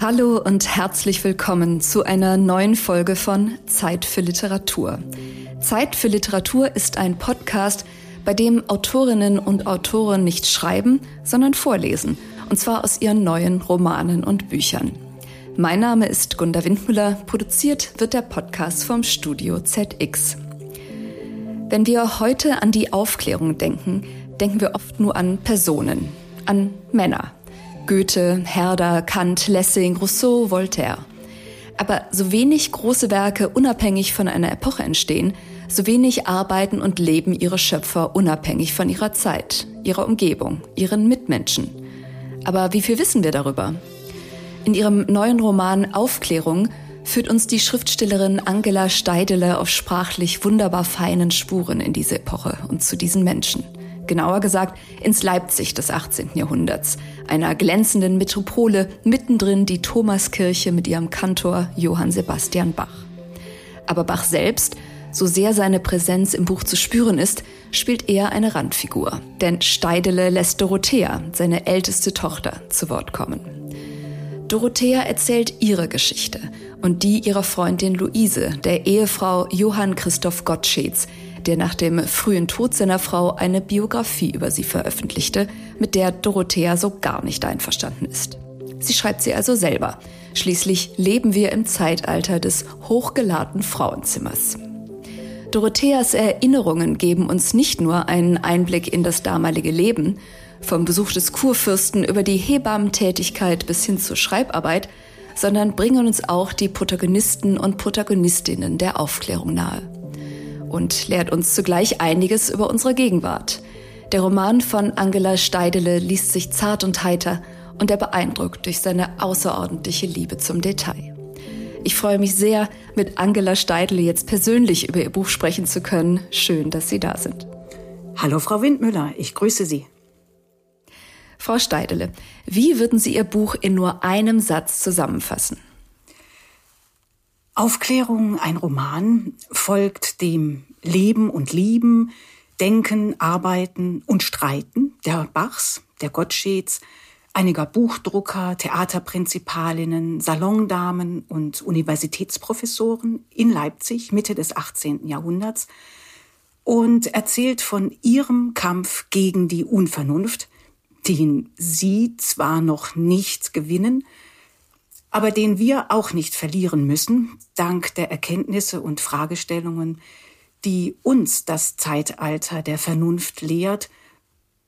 Hallo und herzlich willkommen zu einer neuen Folge von Zeit für Literatur. Zeit für Literatur ist ein Podcast, bei dem Autorinnen und Autoren nicht schreiben, sondern vorlesen, und zwar aus ihren neuen Romanen und Büchern. Mein Name ist Gunda Windmüller, produziert wird der Podcast vom Studio ZX. Wenn wir heute an die Aufklärung denken, denken wir oft nur an Personen, an Männer. Goethe, Herder, Kant, Lessing, Rousseau, Voltaire. Aber so wenig große Werke unabhängig von einer Epoche entstehen, so wenig arbeiten und leben ihre Schöpfer unabhängig von ihrer Zeit, ihrer Umgebung, ihren Mitmenschen. Aber wie viel wissen wir darüber? In ihrem neuen Roman Aufklärung führt uns die Schriftstellerin Angela Steidele auf sprachlich wunderbar feinen Spuren in diese Epoche und zu diesen Menschen genauer gesagt ins Leipzig des 18. Jahrhunderts, einer glänzenden Metropole, mittendrin die Thomaskirche mit ihrem Kantor Johann Sebastian Bach. Aber Bach selbst, so sehr seine Präsenz im Buch zu spüren ist, spielt eher eine Randfigur. Denn Steidele lässt Dorothea, seine älteste Tochter, zu Wort kommen. Dorothea erzählt ihre Geschichte und die ihrer Freundin Luise, der Ehefrau Johann Christoph Gottscheds, der nach dem frühen Tod seiner Frau eine Biografie über sie veröffentlichte, mit der Dorothea so gar nicht einverstanden ist. Sie schreibt sie also selber. Schließlich leben wir im Zeitalter des hochgeladenen Frauenzimmers. Dorotheas Erinnerungen geben uns nicht nur einen Einblick in das damalige Leben, vom Besuch des Kurfürsten über die Hebammentätigkeit bis hin zur Schreibarbeit, sondern bringen uns auch die Protagonisten und Protagonistinnen der Aufklärung nahe und lehrt uns zugleich einiges über unsere Gegenwart. Der Roman von Angela Steidele liest sich zart und heiter und er beeindruckt durch seine außerordentliche Liebe zum Detail. Ich freue mich sehr, mit Angela Steidele jetzt persönlich über ihr Buch sprechen zu können. Schön, dass Sie da sind. Hallo, Frau Windmüller, ich grüße Sie. Frau Steidele, wie würden Sie Ihr Buch in nur einem Satz zusammenfassen? Aufklärung, ein Roman, folgt dem Leben und Lieben, Denken, Arbeiten und Streiten der Bachs, der Gottscheds, einiger Buchdrucker, Theaterprinzipalinnen, Salondamen und Universitätsprofessoren in Leipzig Mitte des 18. Jahrhunderts und erzählt von ihrem Kampf gegen die Unvernunft, den sie zwar noch nicht gewinnen, aber den wir auch nicht verlieren müssen, dank der Erkenntnisse und Fragestellungen, die uns das Zeitalter der Vernunft lehrt,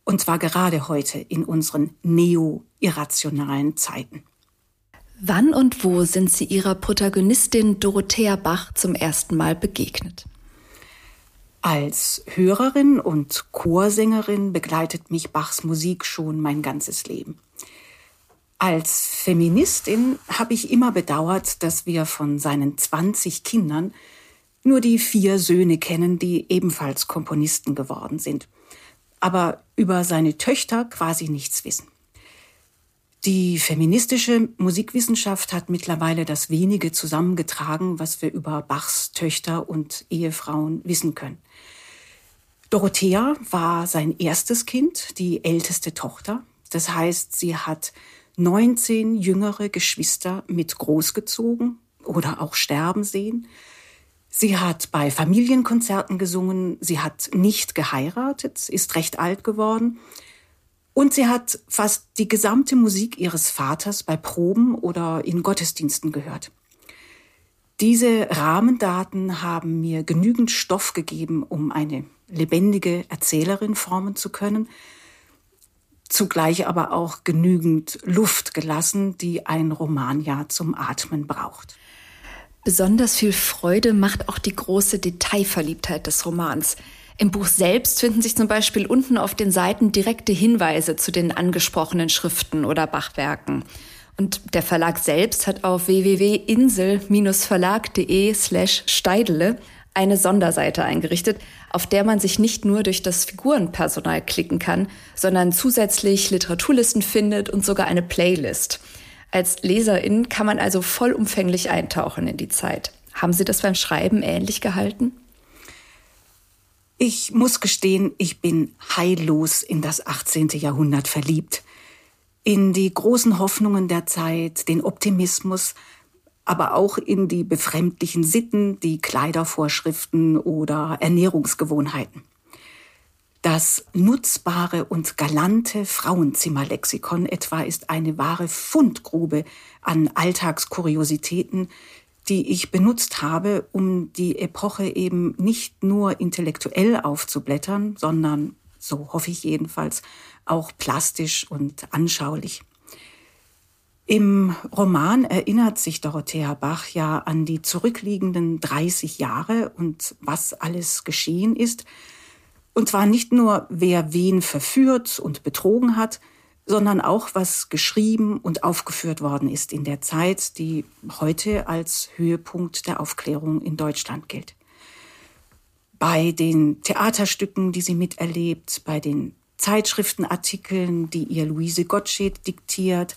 und zwar gerade heute in unseren neo-irrationalen Zeiten. Wann und wo sind Sie Ihrer Protagonistin Dorothea Bach zum ersten Mal begegnet? Als Hörerin und Chorsängerin begleitet mich Bachs Musik schon mein ganzes Leben. Als Feministin habe ich immer bedauert, dass wir von seinen 20 Kindern nur die vier Söhne kennen, die ebenfalls Komponisten geworden sind, aber über seine Töchter quasi nichts wissen. Die feministische Musikwissenschaft hat mittlerweile das wenige zusammengetragen, was wir über Bachs Töchter und Ehefrauen wissen können. Dorothea war sein erstes Kind, die älteste Tochter. Das heißt, sie hat 19 jüngere Geschwister mit großgezogen oder auch sterben sehen. Sie hat bei Familienkonzerten gesungen, sie hat nicht geheiratet, ist recht alt geworden und sie hat fast die gesamte Musik ihres Vaters bei Proben oder in Gottesdiensten gehört. Diese Rahmendaten haben mir genügend Stoff gegeben, um eine lebendige Erzählerin formen zu können, zugleich aber auch genügend Luft gelassen, die ein Roman ja zum Atmen braucht. Besonders viel Freude macht auch die große Detailverliebtheit des Romans. Im Buch selbst finden sich zum Beispiel unten auf den Seiten direkte Hinweise zu den angesprochenen Schriften oder Bachwerken. Und der Verlag selbst hat auf www.insel-verlag.de slash Steidele eine Sonderseite eingerichtet, auf der man sich nicht nur durch das Figurenpersonal klicken kann, sondern zusätzlich Literaturlisten findet und sogar eine Playlist. Als Leserin kann man also vollumfänglich eintauchen in die Zeit. Haben Sie das beim Schreiben ähnlich gehalten? Ich muss gestehen, ich bin heillos in das 18. Jahrhundert verliebt. in die großen Hoffnungen der Zeit, den Optimismus, aber auch in die befremdlichen Sitten, die Kleidervorschriften oder Ernährungsgewohnheiten. Das nutzbare und galante Frauenzimmerlexikon etwa ist eine wahre Fundgrube an Alltagskuriositäten, die ich benutzt habe, um die Epoche eben nicht nur intellektuell aufzublättern, sondern, so hoffe ich jedenfalls, auch plastisch und anschaulich. Im Roman erinnert sich Dorothea Bach ja an die zurückliegenden 30 Jahre und was alles geschehen ist. Und zwar nicht nur, wer wen verführt und betrogen hat, sondern auch, was geschrieben und aufgeführt worden ist in der Zeit, die heute als Höhepunkt der Aufklärung in Deutschland gilt. Bei den Theaterstücken, die sie miterlebt, bei den Zeitschriftenartikeln, die ihr Luise Gottsched diktiert,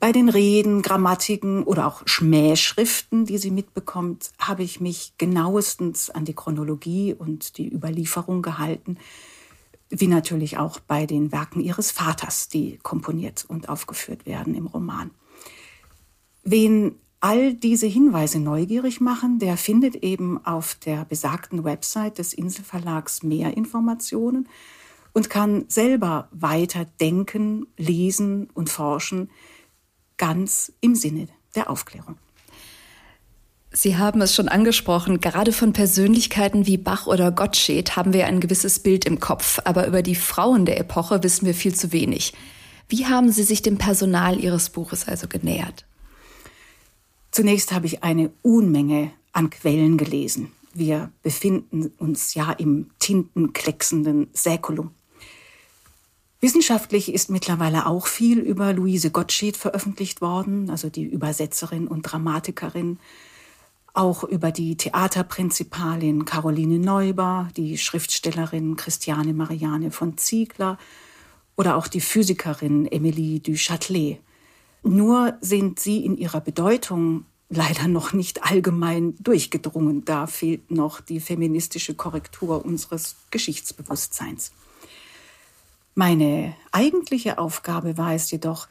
bei den Reden, Grammatiken oder auch Schmähschriften, die sie mitbekommt, habe ich mich genauestens an die Chronologie und die Überlieferung gehalten, wie natürlich auch bei den Werken ihres Vaters, die komponiert und aufgeführt werden im Roman. Wen all diese Hinweise neugierig machen, der findet eben auf der besagten Website des Inselverlags mehr Informationen und kann selber weiter denken, lesen und forschen, ganz im Sinne der Aufklärung. Sie haben es schon angesprochen, gerade von Persönlichkeiten wie Bach oder Gottsched haben wir ein gewisses Bild im Kopf, aber über die Frauen der Epoche wissen wir viel zu wenig. Wie haben Sie sich dem Personal Ihres Buches also genähert? Zunächst habe ich eine Unmenge an Quellen gelesen. Wir befinden uns ja im tintenklecksenden Säkulum. Wissenschaftlich ist mittlerweile auch viel über Luise Gottsched veröffentlicht worden, also die Übersetzerin und Dramatikerin, auch über die Theaterprinzipalin Caroline Neuber, die Schriftstellerin Christiane Marianne von Ziegler oder auch die Physikerin Emilie du Châtelet. Nur sind sie in ihrer Bedeutung leider noch nicht allgemein durchgedrungen. Da fehlt noch die feministische Korrektur unseres Geschichtsbewusstseins. Meine eigentliche Aufgabe war es jedoch,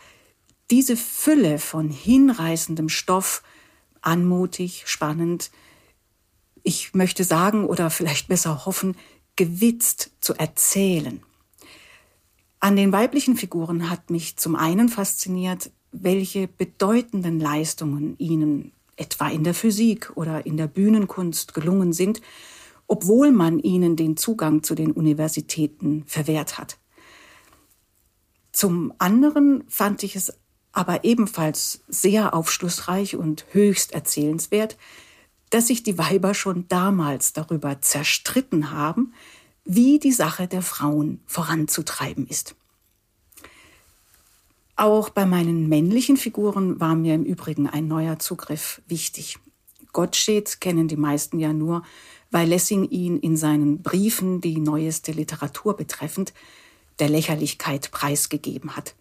diese Fülle von hinreißendem Stoff, anmutig, spannend, ich möchte sagen oder vielleicht besser hoffen, gewitzt zu erzählen. An den weiblichen Figuren hat mich zum einen fasziniert, welche bedeutenden Leistungen ihnen etwa in der Physik oder in der Bühnenkunst gelungen sind, obwohl man ihnen den Zugang zu den Universitäten verwehrt hat. Zum anderen fand ich es aber ebenfalls sehr aufschlussreich und höchst erzählenswert, dass sich die Weiber schon damals darüber zerstritten haben, wie die Sache der Frauen voranzutreiben ist. Auch bei meinen männlichen Figuren war mir im Übrigen ein neuer Zugriff wichtig. Gottsched kennen die meisten ja nur, weil Lessing ihn in seinen Briefen, die neueste Literatur betreffend, der Lächerlichkeit preisgegeben hat.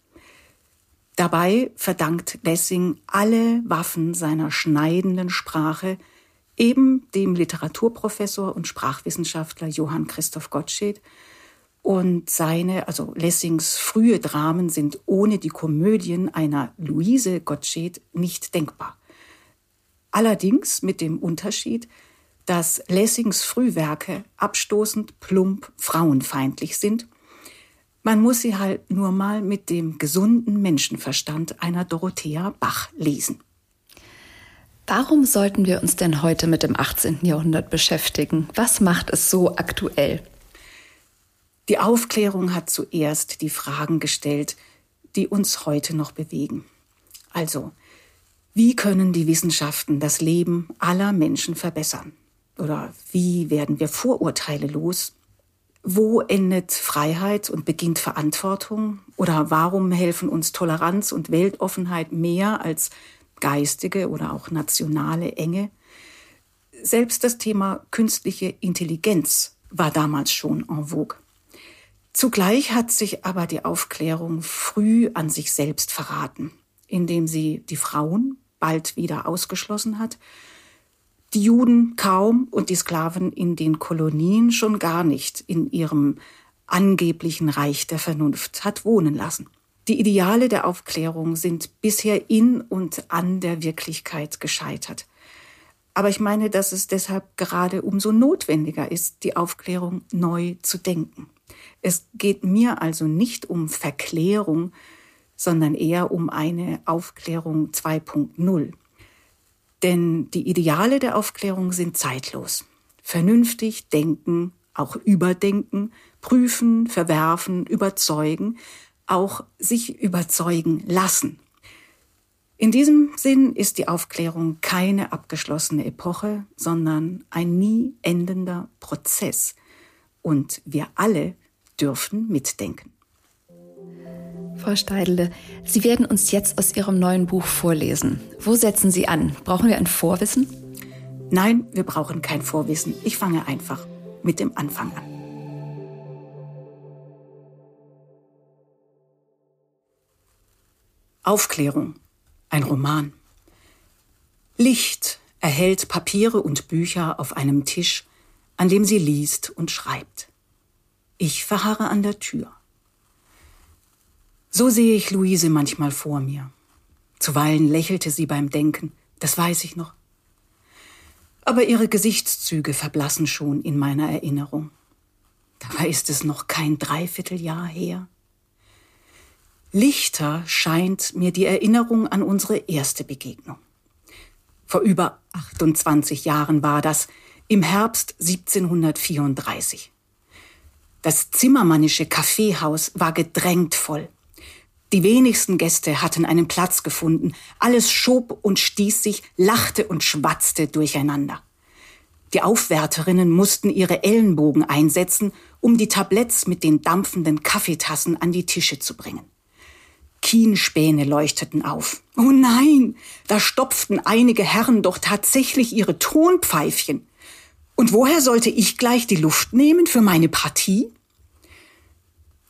Dabei verdankt Lessing alle Waffen seiner schneidenden Sprache eben dem Literaturprofessor und Sprachwissenschaftler Johann Christoph Gottsched. Und seine, also Lessings frühe Dramen sind ohne die Komödien einer Luise Gottsched nicht denkbar. Allerdings mit dem Unterschied, dass Lessings Frühwerke abstoßend, plump, frauenfeindlich sind man muss sie halt nur mal mit dem gesunden Menschenverstand einer Dorothea Bach lesen. Warum sollten wir uns denn heute mit dem 18. Jahrhundert beschäftigen? Was macht es so aktuell? Die Aufklärung hat zuerst die Fragen gestellt, die uns heute noch bewegen. Also, wie können die Wissenschaften das Leben aller Menschen verbessern? Oder wie werden wir Vorurteile los? Wo endet Freiheit und beginnt Verantwortung? Oder warum helfen uns Toleranz und Weltoffenheit mehr als geistige oder auch nationale Enge? Selbst das Thema künstliche Intelligenz war damals schon en vogue. Zugleich hat sich aber die Aufklärung früh an sich selbst verraten, indem sie die Frauen bald wieder ausgeschlossen hat die Juden kaum und die Sklaven in den Kolonien schon gar nicht in ihrem angeblichen Reich der Vernunft hat wohnen lassen. Die Ideale der Aufklärung sind bisher in und an der Wirklichkeit gescheitert. Aber ich meine, dass es deshalb gerade umso notwendiger ist, die Aufklärung neu zu denken. Es geht mir also nicht um Verklärung, sondern eher um eine Aufklärung 2.0. Denn die Ideale der Aufklärung sind zeitlos. Vernünftig denken, auch überdenken, prüfen, verwerfen, überzeugen, auch sich überzeugen lassen. In diesem Sinn ist die Aufklärung keine abgeschlossene Epoche, sondern ein nie endender Prozess. Und wir alle dürfen mitdenken. Frau Steidle, Sie werden uns jetzt aus Ihrem neuen Buch vorlesen. Wo setzen Sie an? Brauchen wir ein Vorwissen? Nein, wir brauchen kein Vorwissen. Ich fange einfach mit dem Anfang an. Aufklärung. Ein Roman. Licht erhält Papiere und Bücher auf einem Tisch, an dem sie liest und schreibt. Ich verharre an der Tür. So sehe ich Luise manchmal vor mir. Zuweilen lächelte sie beim Denken, das weiß ich noch. Aber ihre Gesichtszüge verblassen schon in meiner Erinnerung. Dabei ist es noch kein Dreivierteljahr her. Lichter scheint mir die Erinnerung an unsere erste Begegnung. Vor über 28 Jahren war das, im Herbst 1734. Das zimmermannische Kaffeehaus war gedrängt voll. Die wenigsten Gäste hatten einen Platz gefunden. Alles schob und stieß sich, lachte und schwatzte durcheinander. Die Aufwärterinnen mussten ihre Ellenbogen einsetzen, um die Tabletts mit den dampfenden Kaffeetassen an die Tische zu bringen. Kienspäne leuchteten auf. Oh nein, da stopften einige Herren doch tatsächlich ihre Tonpfeifchen. Und woher sollte ich gleich die Luft nehmen für meine Partie?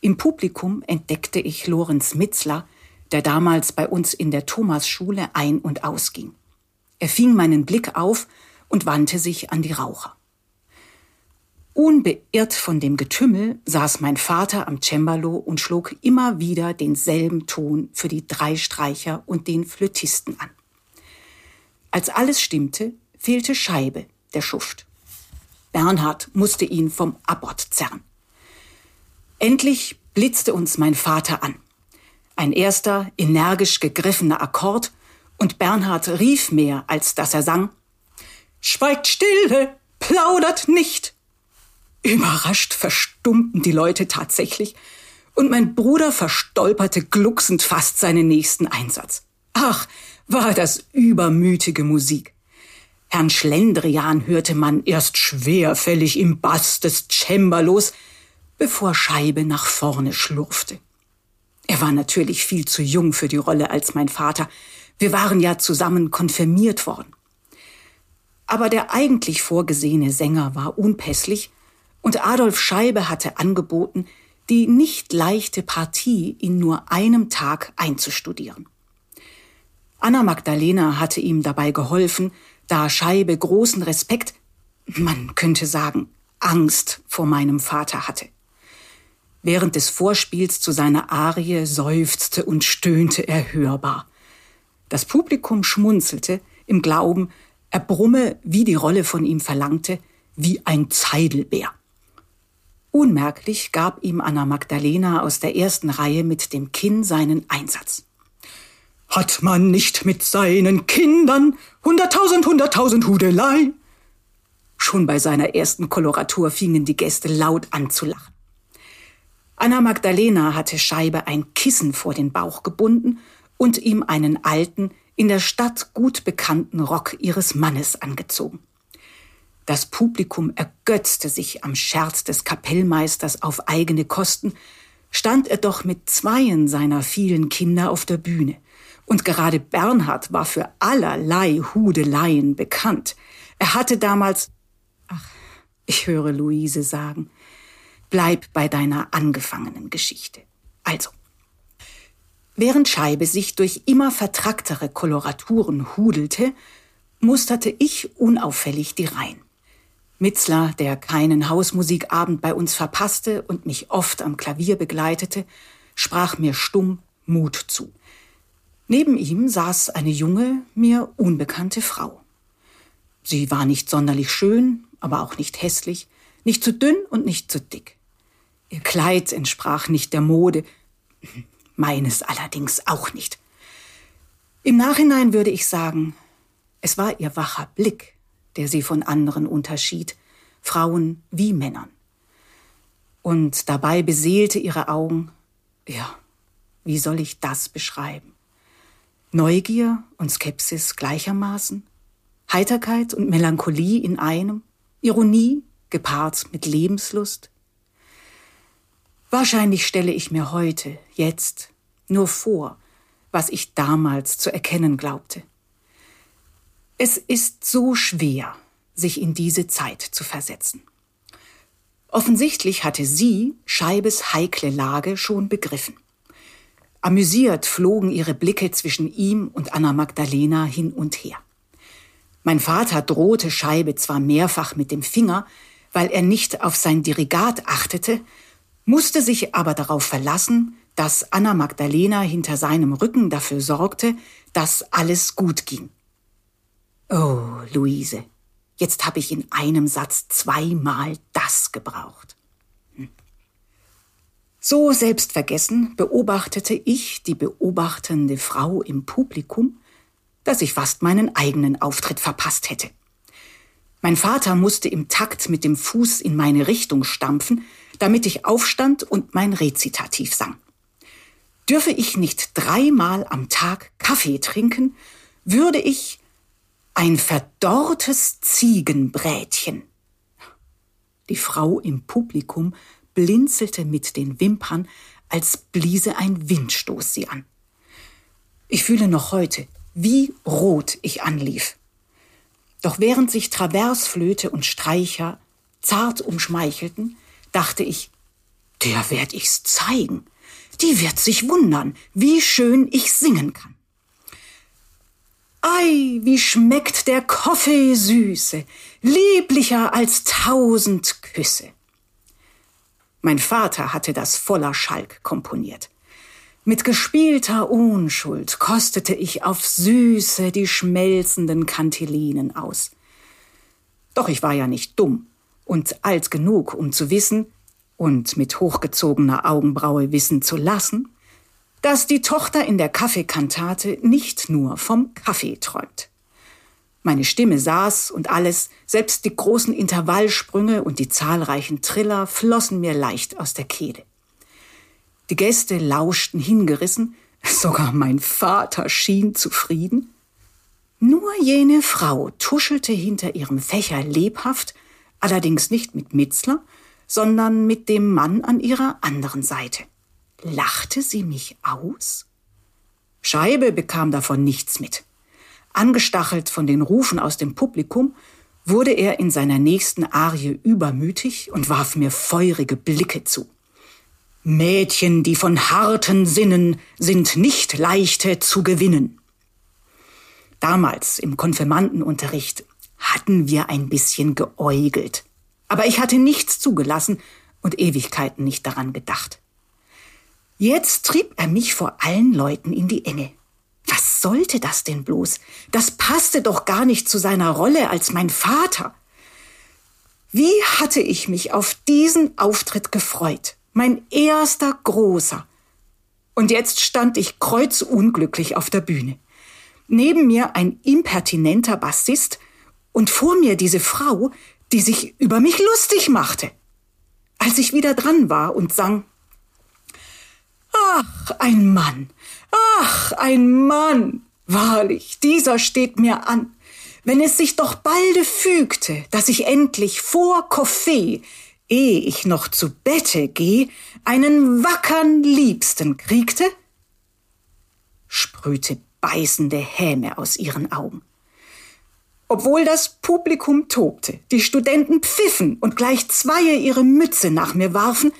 Im Publikum entdeckte ich Lorenz Mitzler, der damals bei uns in der Thomasschule ein- und ausging. Er fing meinen Blick auf und wandte sich an die Raucher. Unbeirrt von dem Getümmel saß mein Vater am Cembalo und schlug immer wieder denselben Ton für die drei Streicher und den Flötisten an. Als alles stimmte, fehlte Scheibe, der Schuft. Bernhard musste ihn vom Abort zerren. Endlich blitzte uns mein Vater an. Ein erster, energisch gegriffener Akkord, und Bernhard rief mehr, als dass er sang. Schweigt stille, plaudert nicht. Überrascht verstummten die Leute tatsächlich, und mein Bruder verstolperte glucksend fast seinen nächsten Einsatz. Ach, war das übermütige Musik. Herrn Schlendrian hörte man erst schwerfällig im Bass des Cembalos, bevor Scheibe nach vorne schlurfte. Er war natürlich viel zu jung für die Rolle als mein Vater. Wir waren ja zusammen konfirmiert worden. Aber der eigentlich vorgesehene Sänger war unpässlich und Adolf Scheibe hatte angeboten, die nicht leichte Partie in nur einem Tag einzustudieren. Anna Magdalena hatte ihm dabei geholfen, da Scheibe großen Respekt, man könnte sagen, Angst vor meinem Vater hatte. Während des Vorspiels zu seiner Arie seufzte und stöhnte er hörbar. Das Publikum schmunzelte im Glauben, er brumme, wie die Rolle von ihm verlangte, wie ein Zeidelbär. Unmerklich gab ihm Anna Magdalena aus der ersten Reihe mit dem Kinn seinen Einsatz. Hat man nicht mit seinen Kindern hunderttausend, hunderttausend Hudelei? Schon bei seiner ersten Koloratur fingen die Gäste laut an zu lachen. Anna Magdalena hatte Scheibe ein Kissen vor den Bauch gebunden und ihm einen alten, in der Stadt gut bekannten Rock ihres Mannes angezogen. Das Publikum ergötzte sich am Scherz des Kapellmeisters auf eigene Kosten, stand er doch mit zweien seiner vielen Kinder auf der Bühne. Und gerade Bernhard war für allerlei Hudeleien bekannt. Er hatte damals, ach, ich höre Luise sagen, Bleib bei deiner angefangenen Geschichte. Also, während Scheibe sich durch immer vertracktere Koloraturen hudelte, musterte ich unauffällig die Reihen. Mitzler, der keinen Hausmusikabend bei uns verpasste und mich oft am Klavier begleitete, sprach mir stumm, Mut zu. Neben ihm saß eine junge, mir unbekannte Frau. Sie war nicht sonderlich schön, aber auch nicht hässlich, nicht zu dünn und nicht zu dick. Ihr Kleid entsprach nicht der Mode, meines allerdings auch nicht. Im Nachhinein würde ich sagen, es war ihr wacher Blick, der sie von anderen unterschied, Frauen wie Männern. Und dabei beseelte ihre Augen, ja, wie soll ich das beschreiben? Neugier und Skepsis gleichermaßen, Heiterkeit und Melancholie in einem, Ironie gepaart mit Lebenslust. Wahrscheinlich stelle ich mir heute, jetzt, nur vor, was ich damals zu erkennen glaubte. Es ist so schwer, sich in diese Zeit zu versetzen. Offensichtlich hatte sie Scheibes heikle Lage schon begriffen. Amüsiert flogen ihre Blicke zwischen ihm und Anna Magdalena hin und her. Mein Vater drohte Scheibe zwar mehrfach mit dem Finger, weil er nicht auf sein Dirigat achtete, musste sich aber darauf verlassen, dass Anna Magdalena hinter seinem Rücken dafür sorgte, dass alles gut ging. Oh, Luise, jetzt habe ich in einem Satz zweimal das gebraucht. So selbstvergessen beobachtete ich die beobachtende Frau im Publikum, dass ich fast meinen eigenen Auftritt verpasst hätte. Mein Vater musste im Takt mit dem Fuß in meine Richtung stampfen, damit ich aufstand und mein Rezitativ sang. Dürfe ich nicht dreimal am Tag Kaffee trinken, würde ich ein verdorrtes Ziegenbrätchen. Die Frau im Publikum blinzelte mit den Wimpern, als bliese ein Windstoß sie an. Ich fühle noch heute, wie rot ich anlief. Doch während sich Traversflöte und Streicher zart umschmeichelten, dachte ich, der werd ich's zeigen. Die wird sich wundern, wie schön ich singen kann. Ei, wie schmeckt der Kaffee süße, lieblicher als tausend Küsse. Mein Vater hatte das voller Schalk komponiert. Mit gespielter Unschuld kostete ich auf Süße die schmelzenden Kantilinen aus. Doch ich war ja nicht dumm und alt genug, um zu wissen und mit hochgezogener Augenbraue wissen zu lassen, dass die Tochter in der Kaffeekantate nicht nur vom Kaffee träumt. Meine Stimme saß und alles, selbst die großen Intervallsprünge und die zahlreichen Triller flossen mir leicht aus der Kehle. Die Gäste lauschten hingerissen, sogar mein Vater schien zufrieden. Nur jene Frau tuschelte hinter ihrem Fächer lebhaft, allerdings nicht mit Mitzler, sondern mit dem Mann an ihrer anderen Seite. Lachte sie mich aus? Scheibe bekam davon nichts mit. Angestachelt von den Rufen aus dem Publikum, wurde er in seiner nächsten Arie übermütig und warf mir feurige Blicke zu. Mädchen, die von harten Sinnen sind nicht leichte zu gewinnen. Damals im Konfirmandenunterricht hatten wir ein bisschen geäugelt. Aber ich hatte nichts zugelassen und Ewigkeiten nicht daran gedacht. Jetzt trieb er mich vor allen Leuten in die Enge. Was sollte das denn bloß? Das passte doch gar nicht zu seiner Rolle als mein Vater. Wie hatte ich mich auf diesen Auftritt gefreut? Mein erster großer. Und jetzt stand ich kreuzunglücklich auf der Bühne. Neben mir ein impertinenter Bassist und vor mir diese Frau, die sich über mich lustig machte. Als ich wieder dran war und sang Ach, ein Mann, ach, ein Mann. Wahrlich, dieser steht mir an. Wenn es sich doch balde fügte, dass ich endlich vor Kaffee, ehe ich noch zu Bette geh, einen wackern Liebsten kriegte, sprühte beißende Häme aus ihren Augen. Obwohl das Publikum tobte, die Studenten pfiffen und gleich zweie ihre Mütze nach mir warfen,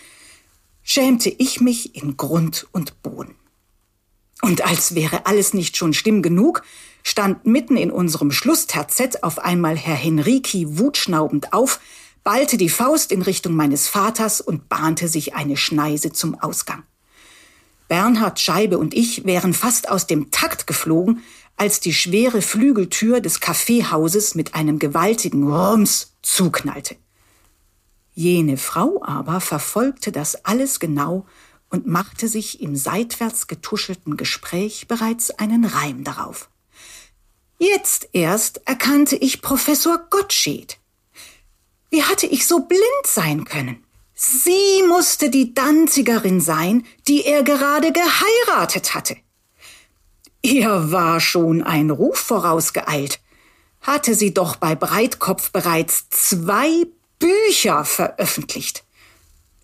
schämte ich mich in Grund und Boden. Und als wäre alles nicht schon schlimm genug, stand mitten in unserem Schlussterzett auf einmal Herr Henriki wutschnaubend auf, ballte die Faust in Richtung meines Vaters und bahnte sich eine Schneise zum Ausgang. Bernhard Scheibe und ich wären fast aus dem Takt geflogen, als die schwere Flügeltür des Kaffeehauses mit einem gewaltigen Rums zuknallte. Jene Frau aber verfolgte das alles genau und machte sich im seitwärts getuschelten Gespräch bereits einen Reim darauf. Jetzt erst erkannte ich Professor Gottsched. Wie hatte ich so blind sein können? Sie musste die Danzigerin sein, die er gerade geheiratet hatte. Ihr war schon ein Ruf vorausgeeilt. Hatte sie doch bei Breitkopf bereits zwei Bücher veröffentlicht.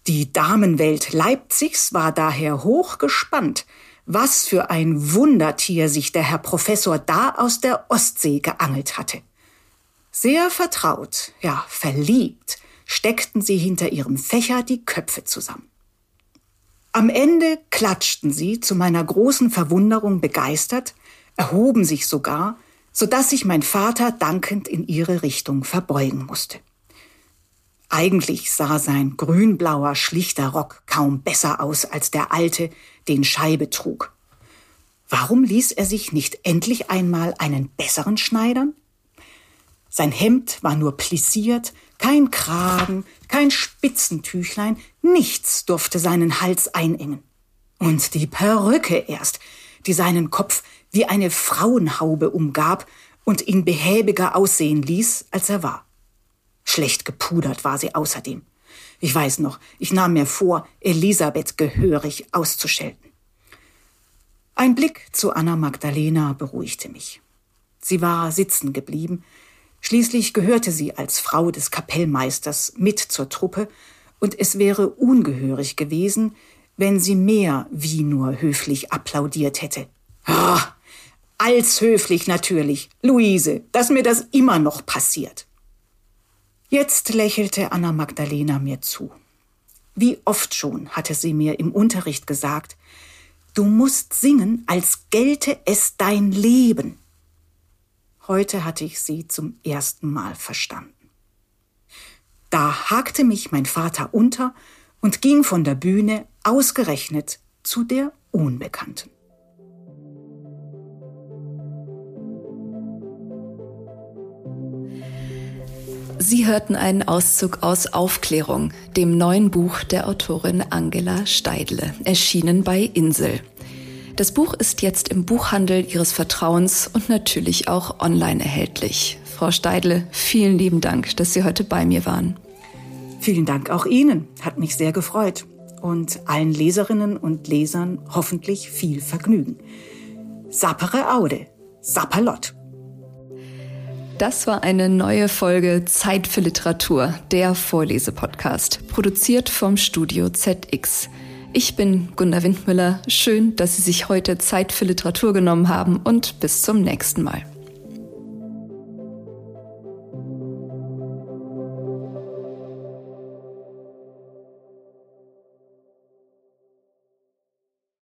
Die Damenwelt Leipzigs war daher hochgespannt, was für ein Wundertier sich der Herr Professor da aus der Ostsee geangelt hatte. Sehr vertraut, ja verliebt, steckten sie hinter ihrem Fächer die Köpfe zusammen. Am Ende klatschten sie, zu meiner großen Verwunderung begeistert, erhoben sich sogar, so dass sich mein Vater dankend in ihre Richtung verbeugen musste. Eigentlich sah sein grünblauer, schlichter Rock kaum besser aus als der alte, den Scheibe trug. Warum ließ er sich nicht endlich einmal einen besseren schneidern? Sein Hemd war nur plissiert, kein Kragen, kein Spitzentüchlein, nichts durfte seinen Hals einengen. Und die Perücke erst, die seinen Kopf wie eine Frauenhaube umgab und ihn behäbiger aussehen ließ, als er war. Schlecht gepudert war sie außerdem. Ich weiß noch, ich nahm mir vor, Elisabeth gehörig auszuschelten. Ein Blick zu Anna Magdalena beruhigte mich. Sie war sitzen geblieben. Schließlich gehörte sie als Frau des Kapellmeisters mit zur Truppe, und es wäre ungehörig gewesen, wenn sie mehr wie nur höflich applaudiert hätte. Ah, als höflich natürlich. Luise, dass mir das immer noch passiert. Jetzt lächelte Anna Magdalena mir zu. Wie oft schon hatte sie mir im Unterricht gesagt, du musst singen, als gelte es dein Leben. Heute hatte ich sie zum ersten Mal verstanden. Da hakte mich mein Vater unter und ging von der Bühne ausgerechnet zu der Unbekannten. Sie hörten einen Auszug aus Aufklärung, dem neuen Buch der Autorin Angela Steidle, erschienen bei Insel. Das Buch ist jetzt im Buchhandel Ihres Vertrauens und natürlich auch online erhältlich. Frau Steidle, vielen lieben Dank, dass Sie heute bei mir waren. Vielen Dank auch Ihnen, hat mich sehr gefreut. Und allen Leserinnen und Lesern hoffentlich viel Vergnügen. Sappere Aude, Sapperlott. Das war eine neue Folge Zeit für Literatur, der Vorlesepodcast, produziert vom Studio ZX. Ich bin Gunda Windmüller. Schön, dass Sie sich heute Zeit für Literatur genommen haben und bis zum nächsten Mal.